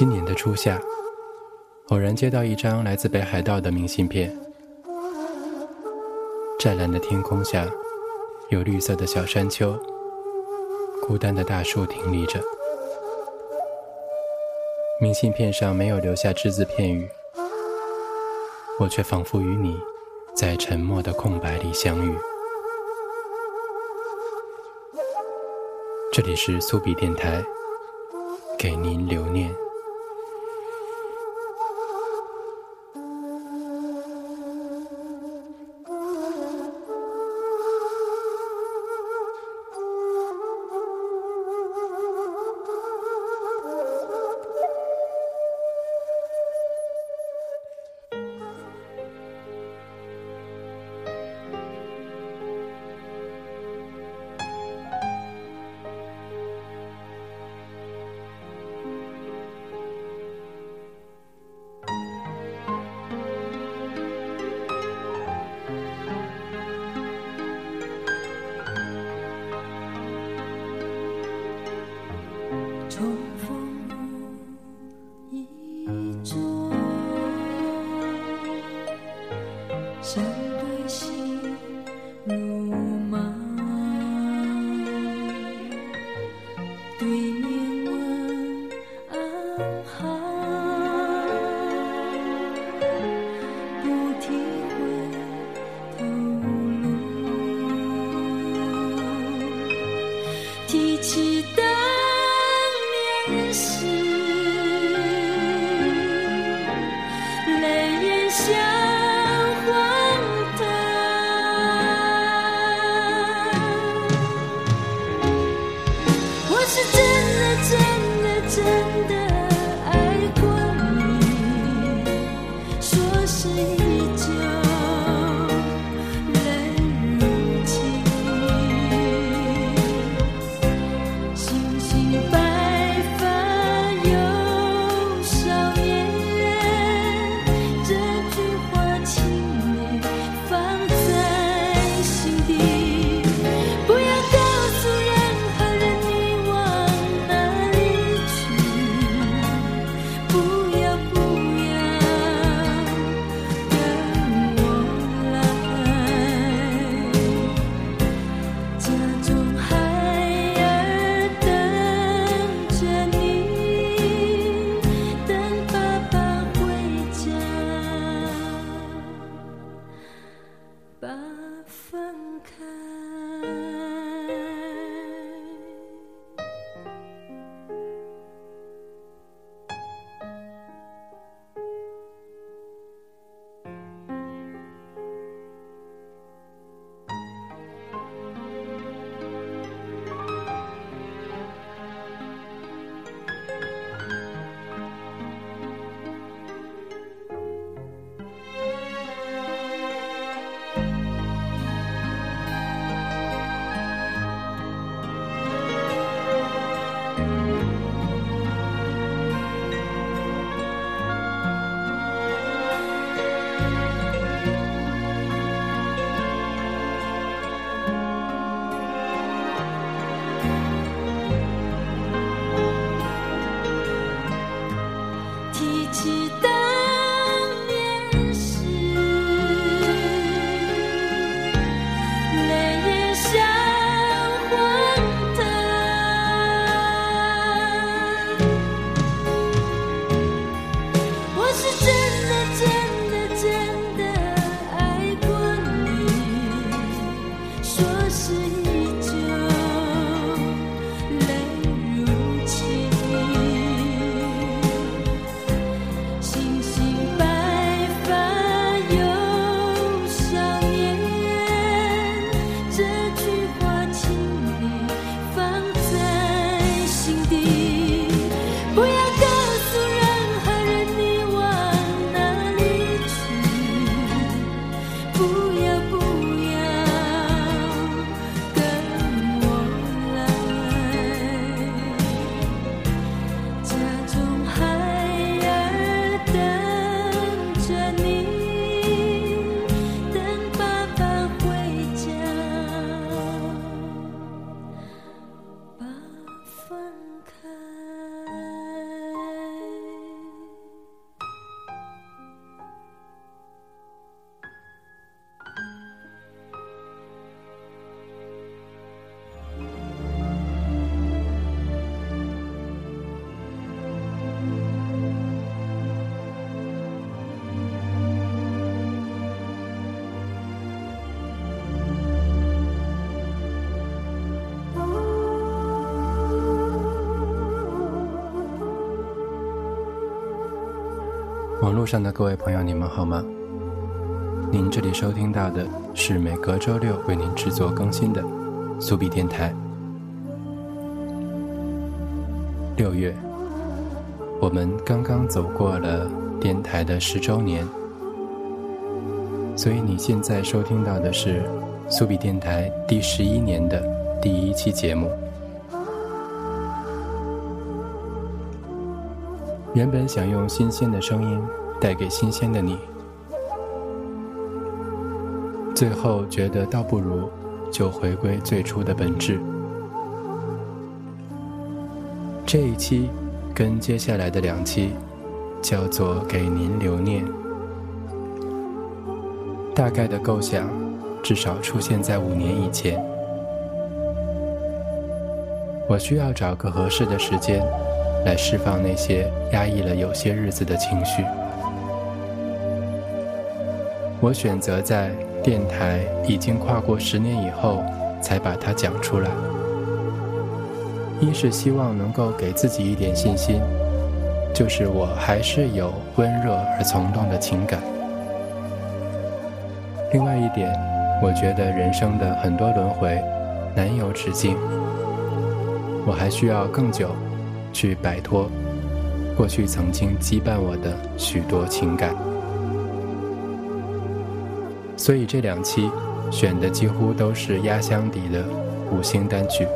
今年的初夏，偶然接到一张来自北海道的明信片。湛蓝的天空下，有绿色的小山丘，孤单的大树挺立着。明信片上没有留下只字片语，我却仿佛与你在沉默的空白里相遇。这里是苏比电台，给您留念。中。网络上的各位朋友，你们好吗？您这里收听到的是每隔周六为您制作更新的苏比电台。六月，我们刚刚走过了电台的十周年，所以你现在收听到的是苏比电台第十一年的第一期节目。原本想用新鲜的声音带给新鲜的你，最后觉得倒不如就回归最初的本质。这一期跟接下来的两期叫做“给您留念”，大概的构想至少出现在五年以前。我需要找个合适的时间。来释放那些压抑了有些日子的情绪。我选择在电台已经跨过十年以后才把它讲出来，一是希望能够给自己一点信心，就是我还是有温热而从动的情感。另外一点，我觉得人生的很多轮回难有止境，我还需要更久。去摆脱过去曾经羁绊我的许多情感，所以这两期选的几乎都是压箱底的五星单曲，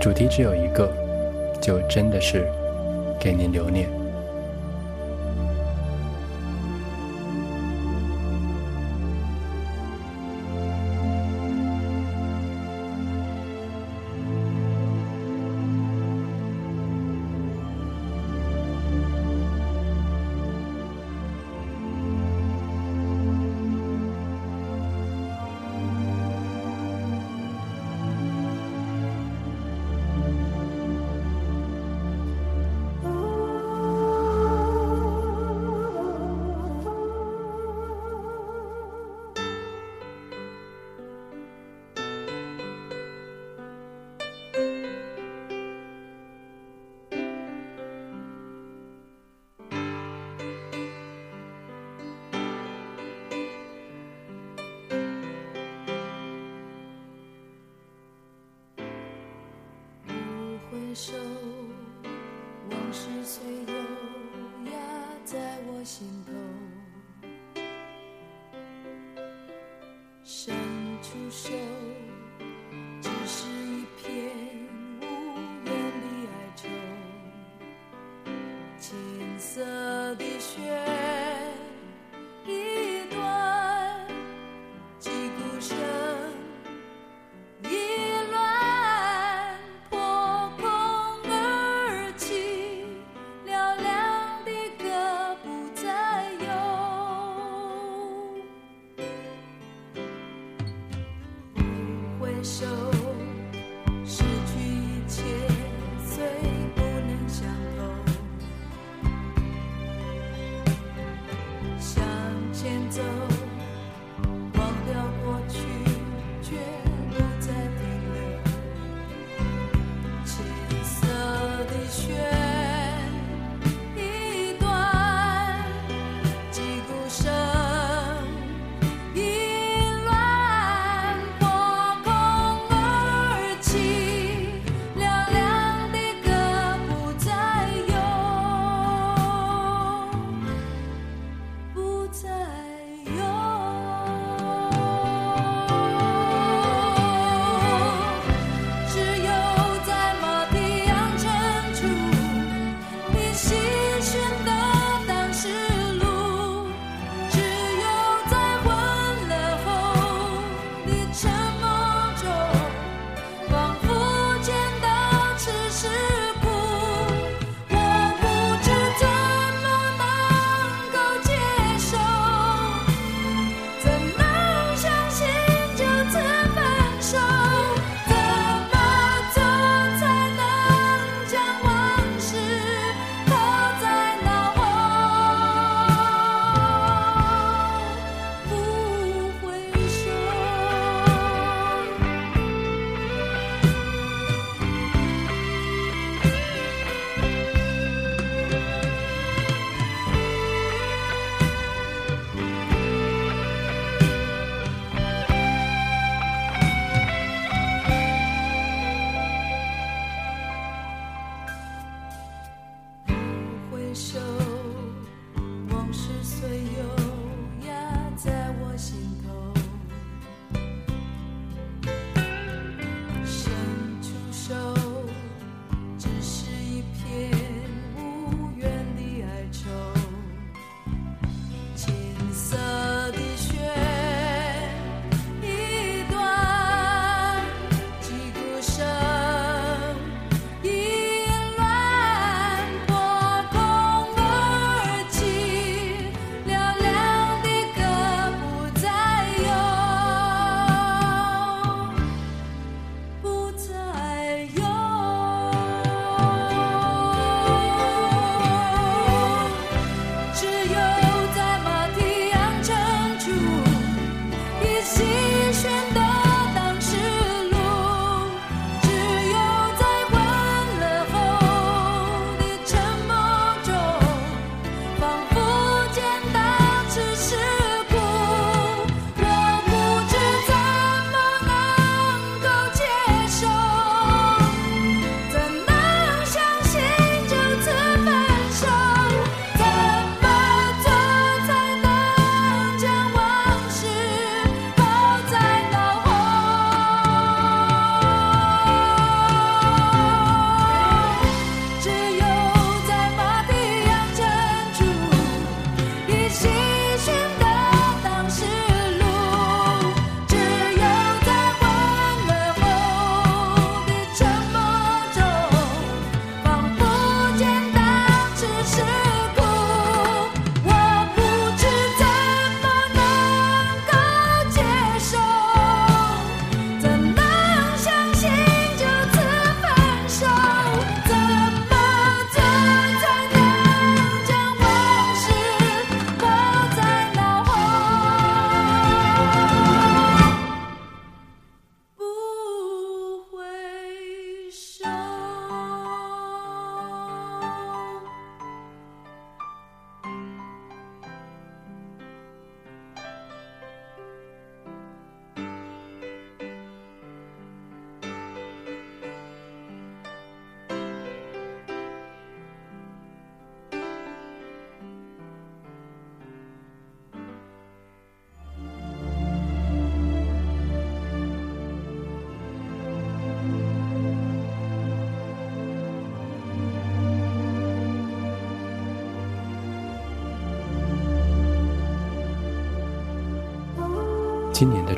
主题只有一个，就真的是给您留念。手，往事随油压在我心头，伸出手，只是一片无言的哀愁，金色的雪。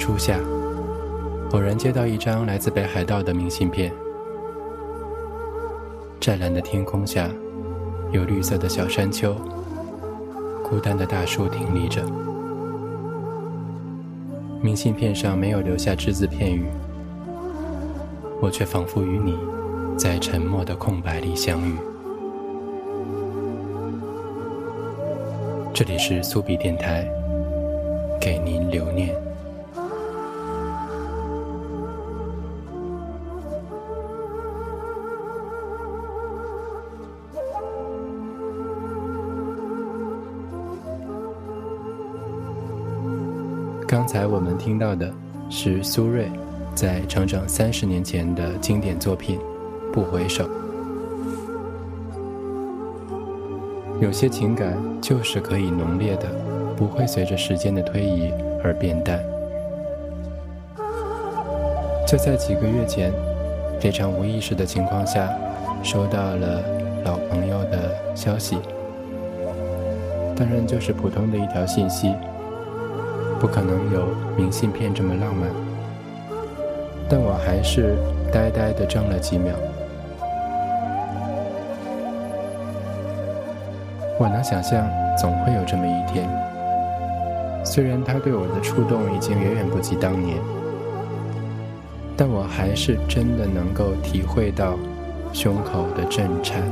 初夏，偶然接到一张来自北海道的明信片。湛蓝的天空下，有绿色的小山丘，孤单的大树挺立着。明信片上没有留下只字片语，我却仿佛与你在沉默的空白里相遇。这里是苏比电台，给您留念。刚才我们听到的是苏芮在整整三十年前的经典作品《不回首》。有些情感就是可以浓烈的，不会随着时间的推移而变淡。就在几个月前，非常无意识的情况下，收到了老朋友的消息，当然就是普通的一条信息。不可能有明信片这么浪漫，但我还是呆呆的怔了几秒。我能想象总会有这么一天，虽然他对我的触动已经远远不及当年，但我还是真的能够体会到胸口的震颤，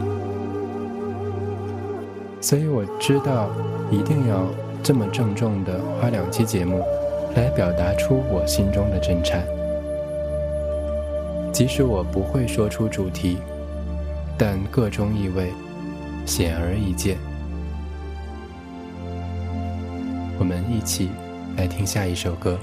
所以我知道一定要。这么郑重的花两期节目，来表达出我心中的震颤。即使我不会说出主题，但各中意味显而易见。我们一起来听下一首歌。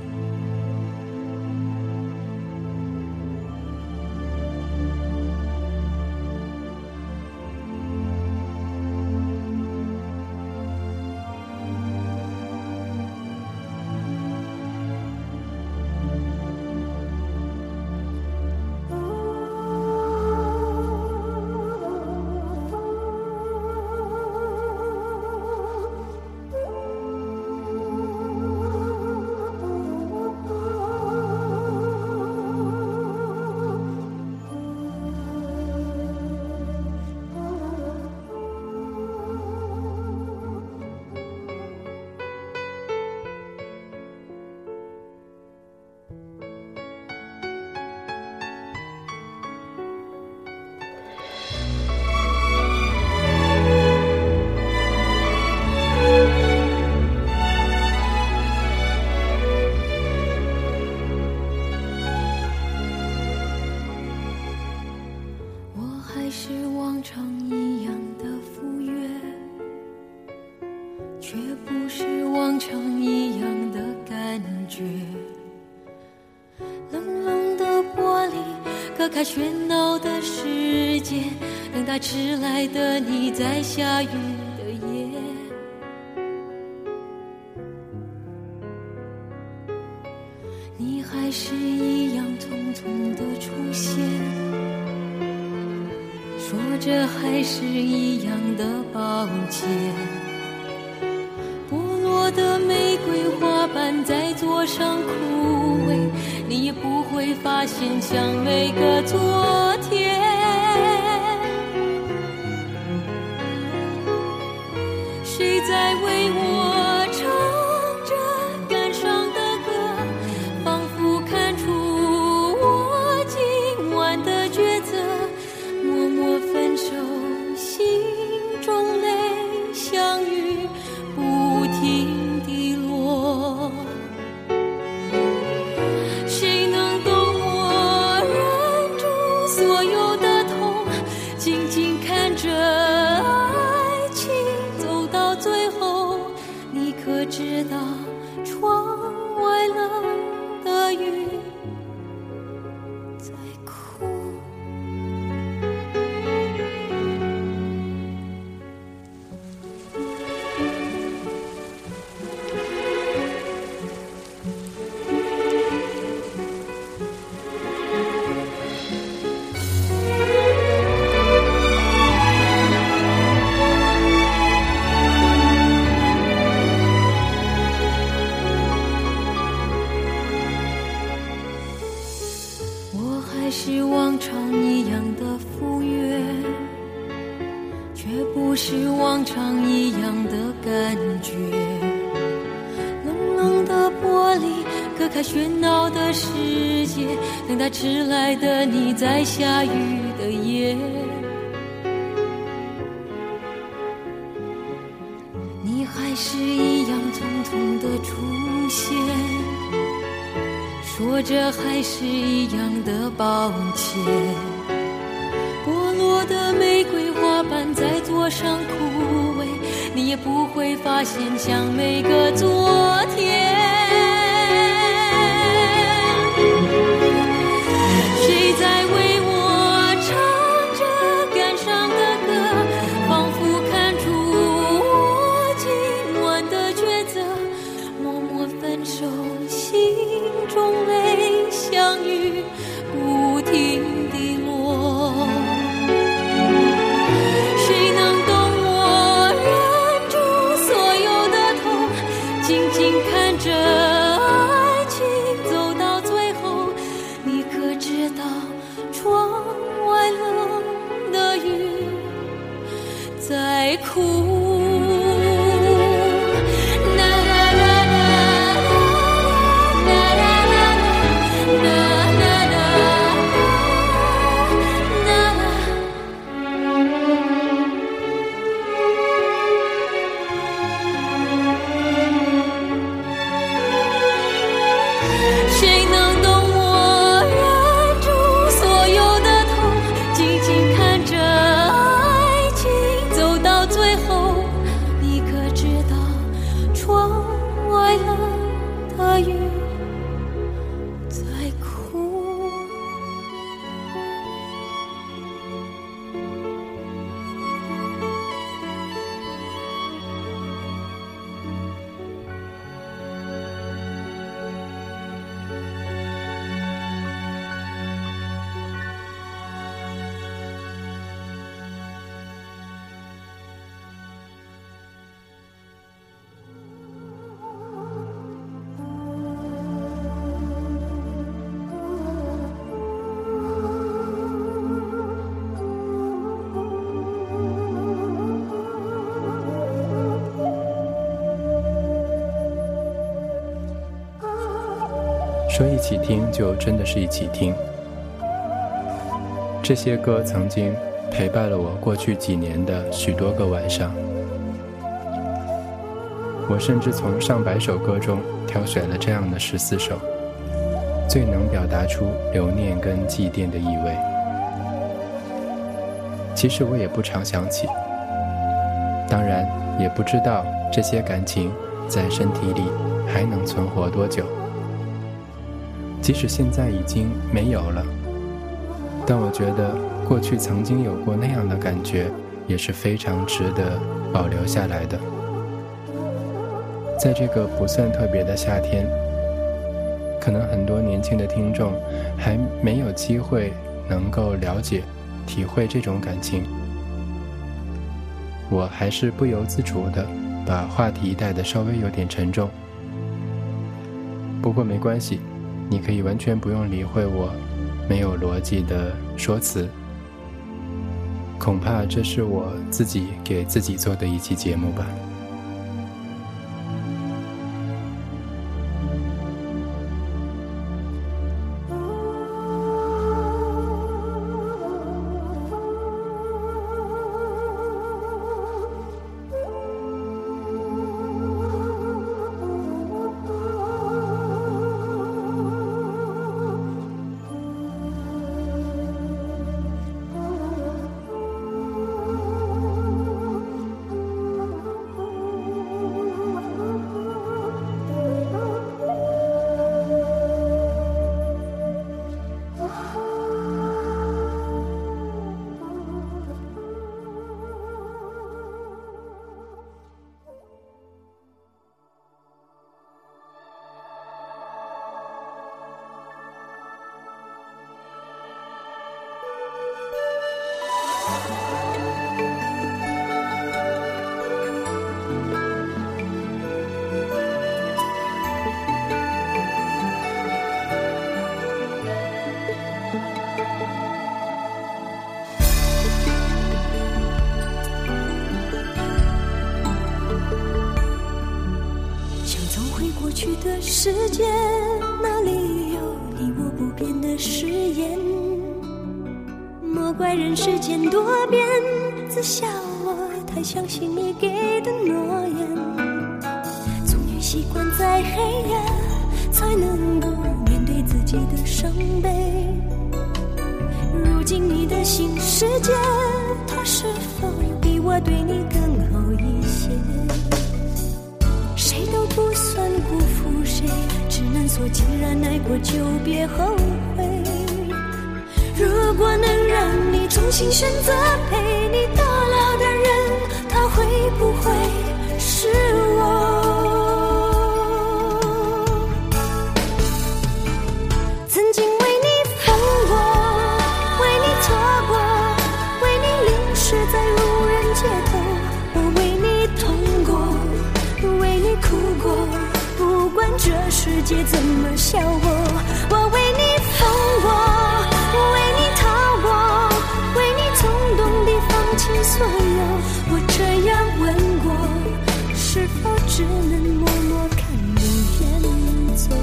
喧闹的世界等待迟来的你在下雨。我知道。说一起听就真的是一起听。这些歌曾经陪伴了我过去几年的许多个晚上。我甚至从上百首歌中挑选了这样的十四首最能表达出留念跟祭奠的意味。其实我也不常想起当然也不知道这些感情在身体里还能存活多久。即使现在已经没有了，但我觉得过去曾经有过那样的感觉，也是非常值得保留下来的。在这个不算特别的夏天，可能很多年轻的听众还没有机会能够了解、体会这种感情。我还是不由自主的把话题带的稍微有点沉重，不过没关系，你可以完全不用理会我没有逻辑的说辞。恐怕这是我自己给自己做的一期节目吧。世界，哪里有你我不变的誓言。莫怪人世间多变，自笑我太相信你给的诺言。终于习惯在黑夜，才能够面对自己的伤悲。如今你的新世界，它是否比我对你更好一些？谁都不算孤谁，只能说既然爱过就别后悔。如果能让你重新选择陪你到界怎么笑我，我为你疯过，为你逃过，为你冲动地放弃所有。我这样问过，是否只能默默看你远走？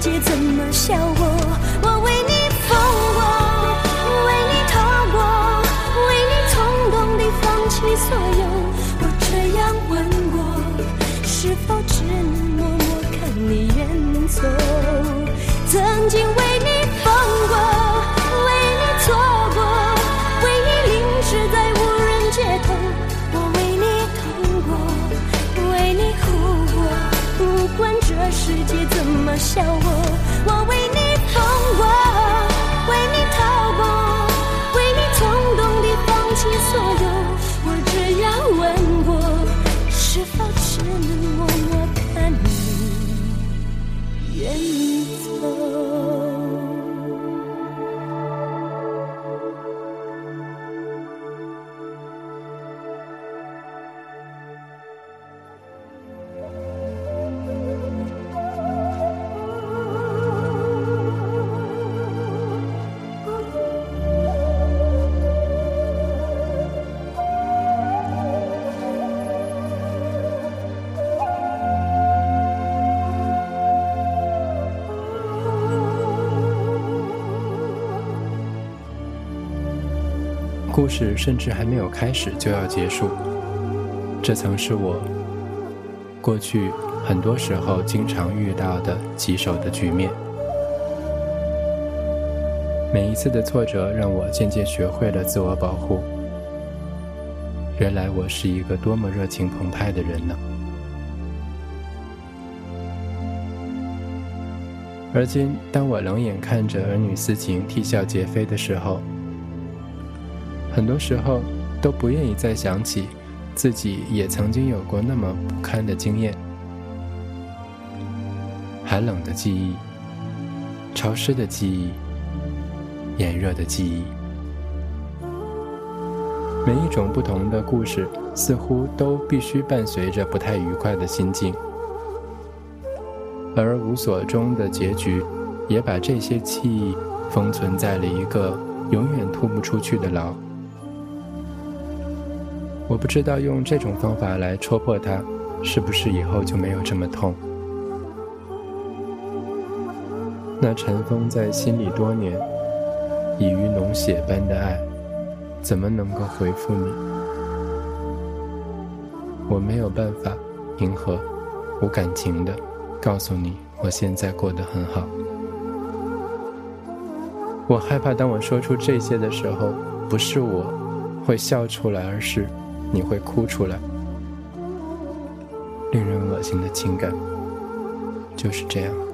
界怎么笑故事甚至还没有开始就要结束，这曾是我过去很多时候经常遇到的棘手的局面。每一次的挫折让我渐渐学会了自我保护。原来我是一个多么热情澎湃的人呢！而今，当我冷眼看着儿女私情啼笑皆非的时候，很多时候都不愿意再想起自己也曾经有过那么不堪的经验。寒冷的记忆，潮湿的记忆，炎热的记忆，每一种不同的故事，似乎都必须伴随着不太愉快的心境。而无所终的结局，也把这些记忆封存在了一个永远吐不出去的牢。我不知道用这种方法来戳破它，是不是以后就没有这么痛？那尘封在心里多年、已于脓血般的爱，怎么能够回复你？我没有办法迎合、无感情的。告诉你，我现在过得很好。我害怕，当我说出这些的时候，不是我会笑出来，而是你会哭出来。令人恶心的情感就是这样。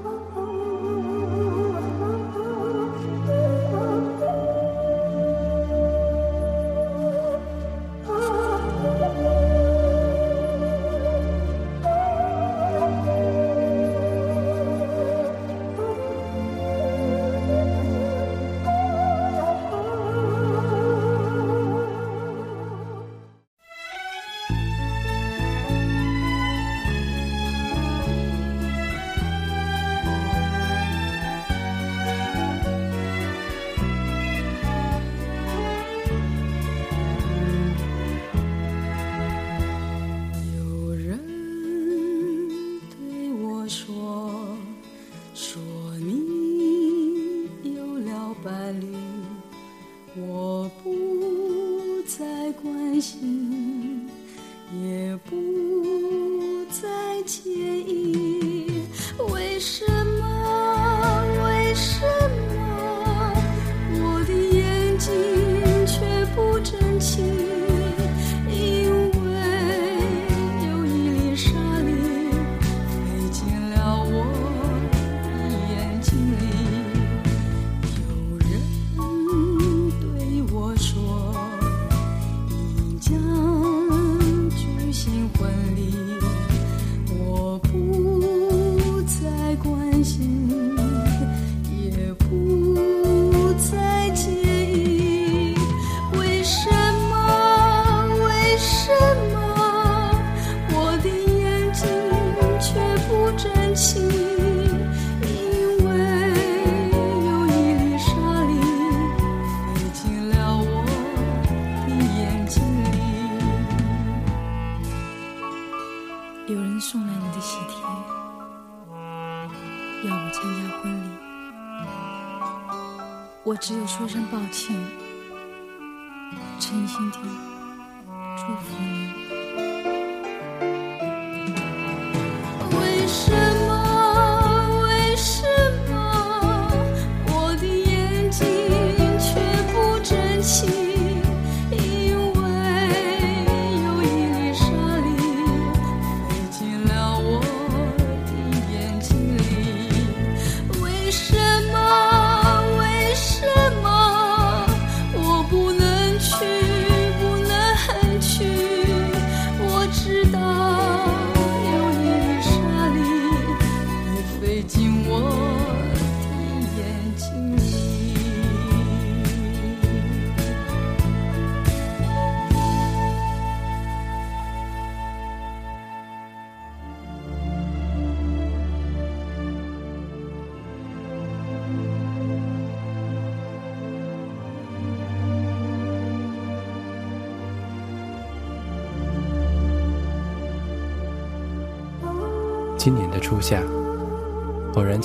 再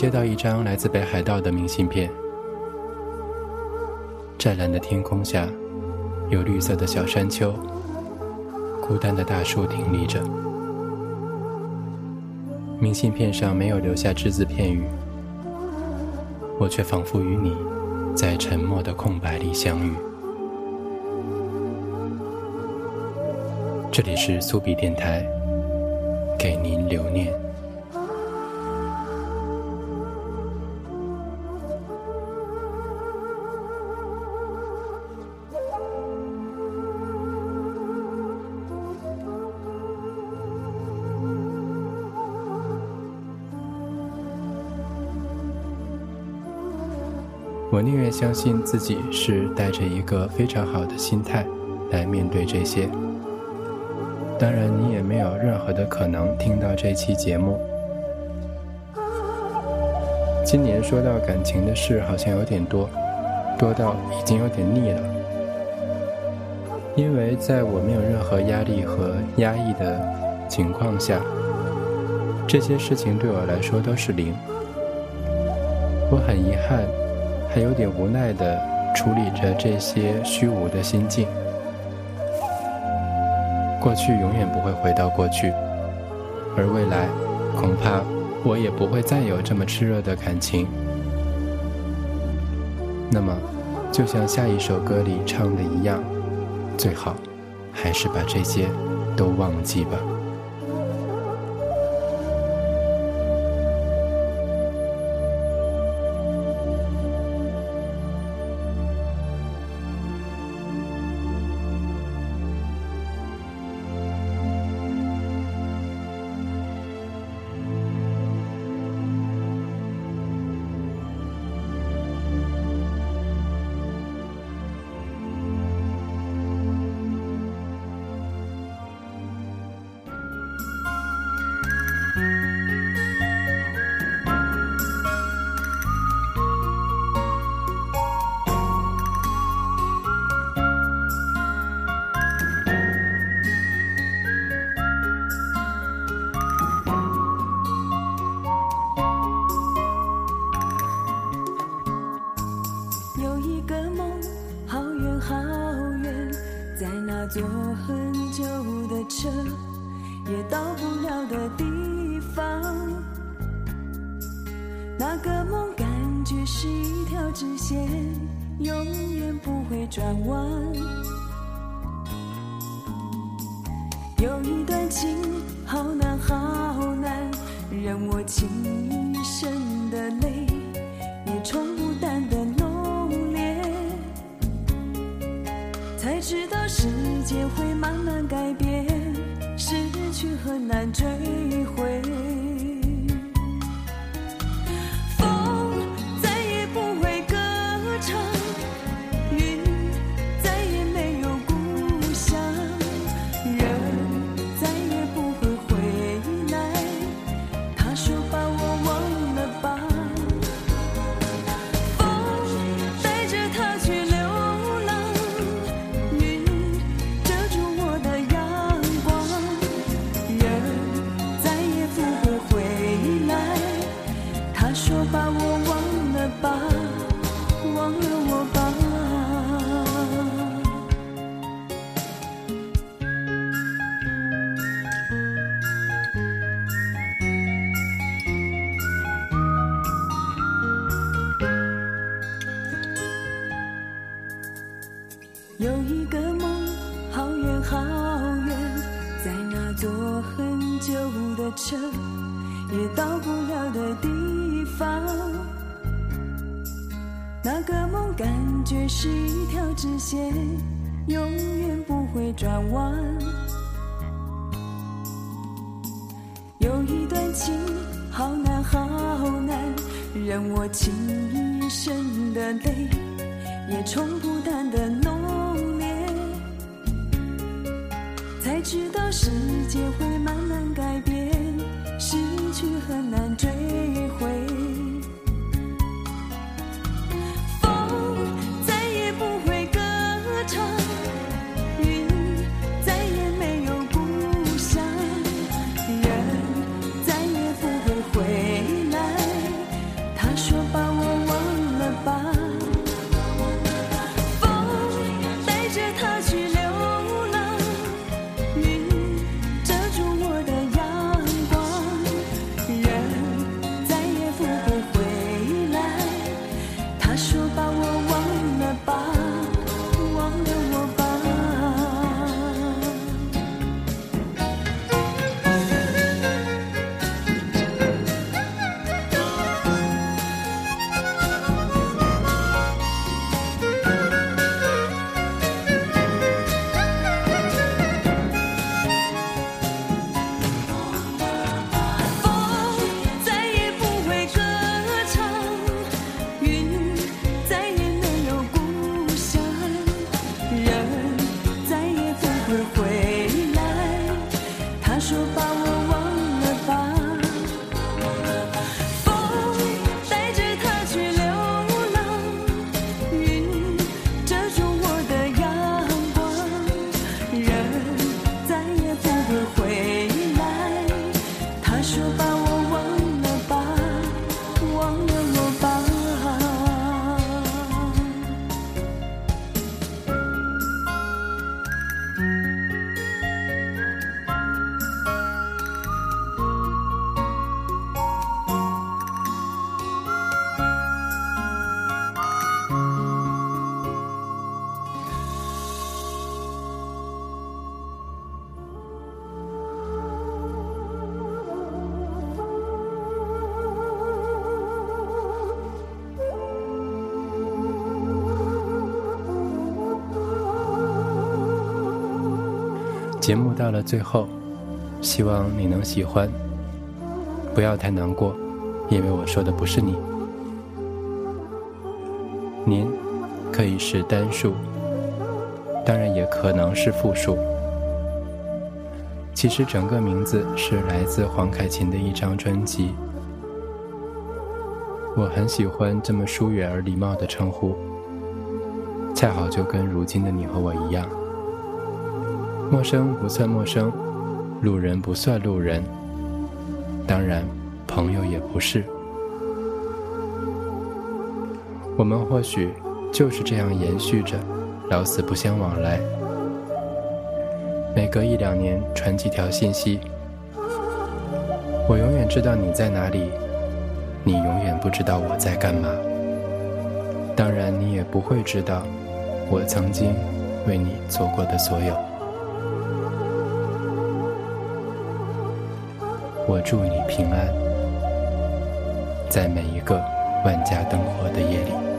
接到一张来自北海道的明信片。湛蓝的天空下，有绿色的小山丘，孤单的大树挺立着。明信片上没有留下只字片语，我却仿佛与你在沉默的空白里相遇。这里是苏比电台，给您留念。我宁愿相信自己是带着一个非常好的心态来面对这些。当然，你也没有任何的可能听到这期节目。今年说到感情的事好像有点多，多到已经有点腻了。因为在我没有任何压力和压抑的情况下，这些事情对我来说都是零。我很遗憾。还有点无奈地处理着这些虚无的心境。过去永远不会回到过去，而未来，恐怕我也不会再有这么炽热的感情。那么，就像下一首歌里唱的一样，最好还是把这些都忘记吧。直线，永远不会转弯。有一段情，好难好难，让我倾一生的泪，也冲不淡的节目到了最后，希望你能喜欢，不要太难过，因为我说的不是你。您可以是单数，当然也可能是复数。其实整个名字是来自黄凯芹的一张专辑。我很喜欢这么疏远而礼貌的称呼，恰好就跟如今的你和我一样。陌生不算陌生，路人不算路人，当然，朋友也不是。我们或许就是这样延续着，老死不相往来。每隔一两年传几条信息，我永远知道你在哪里，你永远不知道我在干嘛。当然，你也不会知道我曾经为你做过的所有。我祝你平安，在每一个万家灯火的夜里。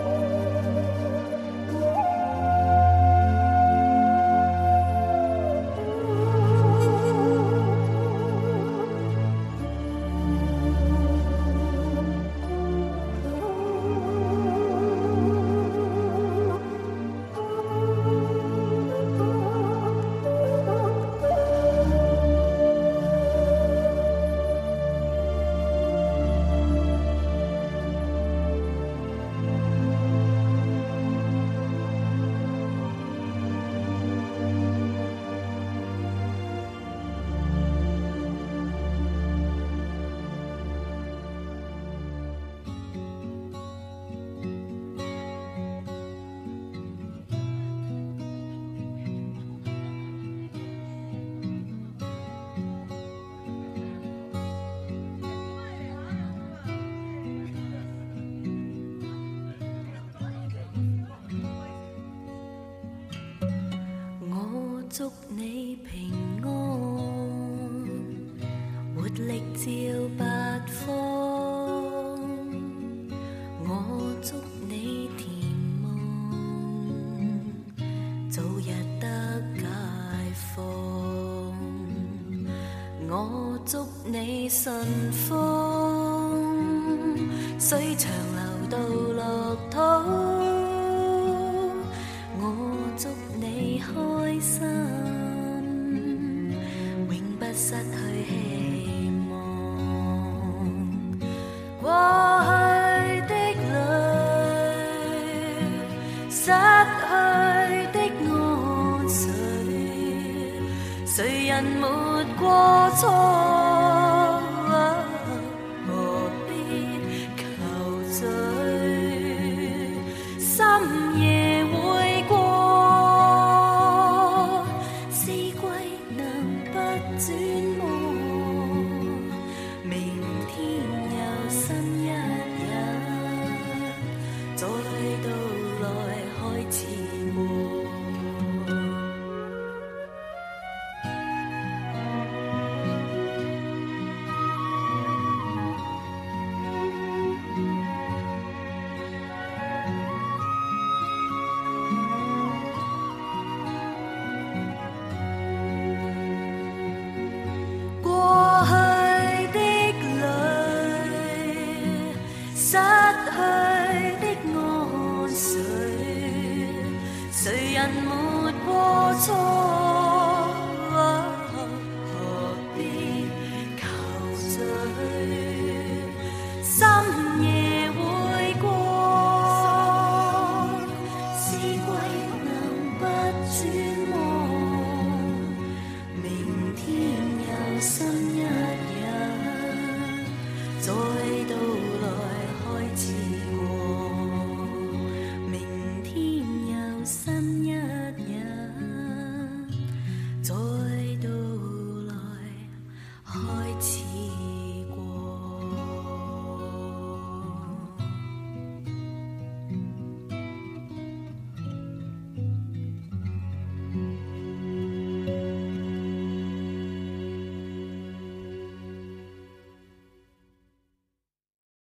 祝你平安，活力照八方。我祝你甜梦，早日得解放。我祝你顺风，水长流到乐土。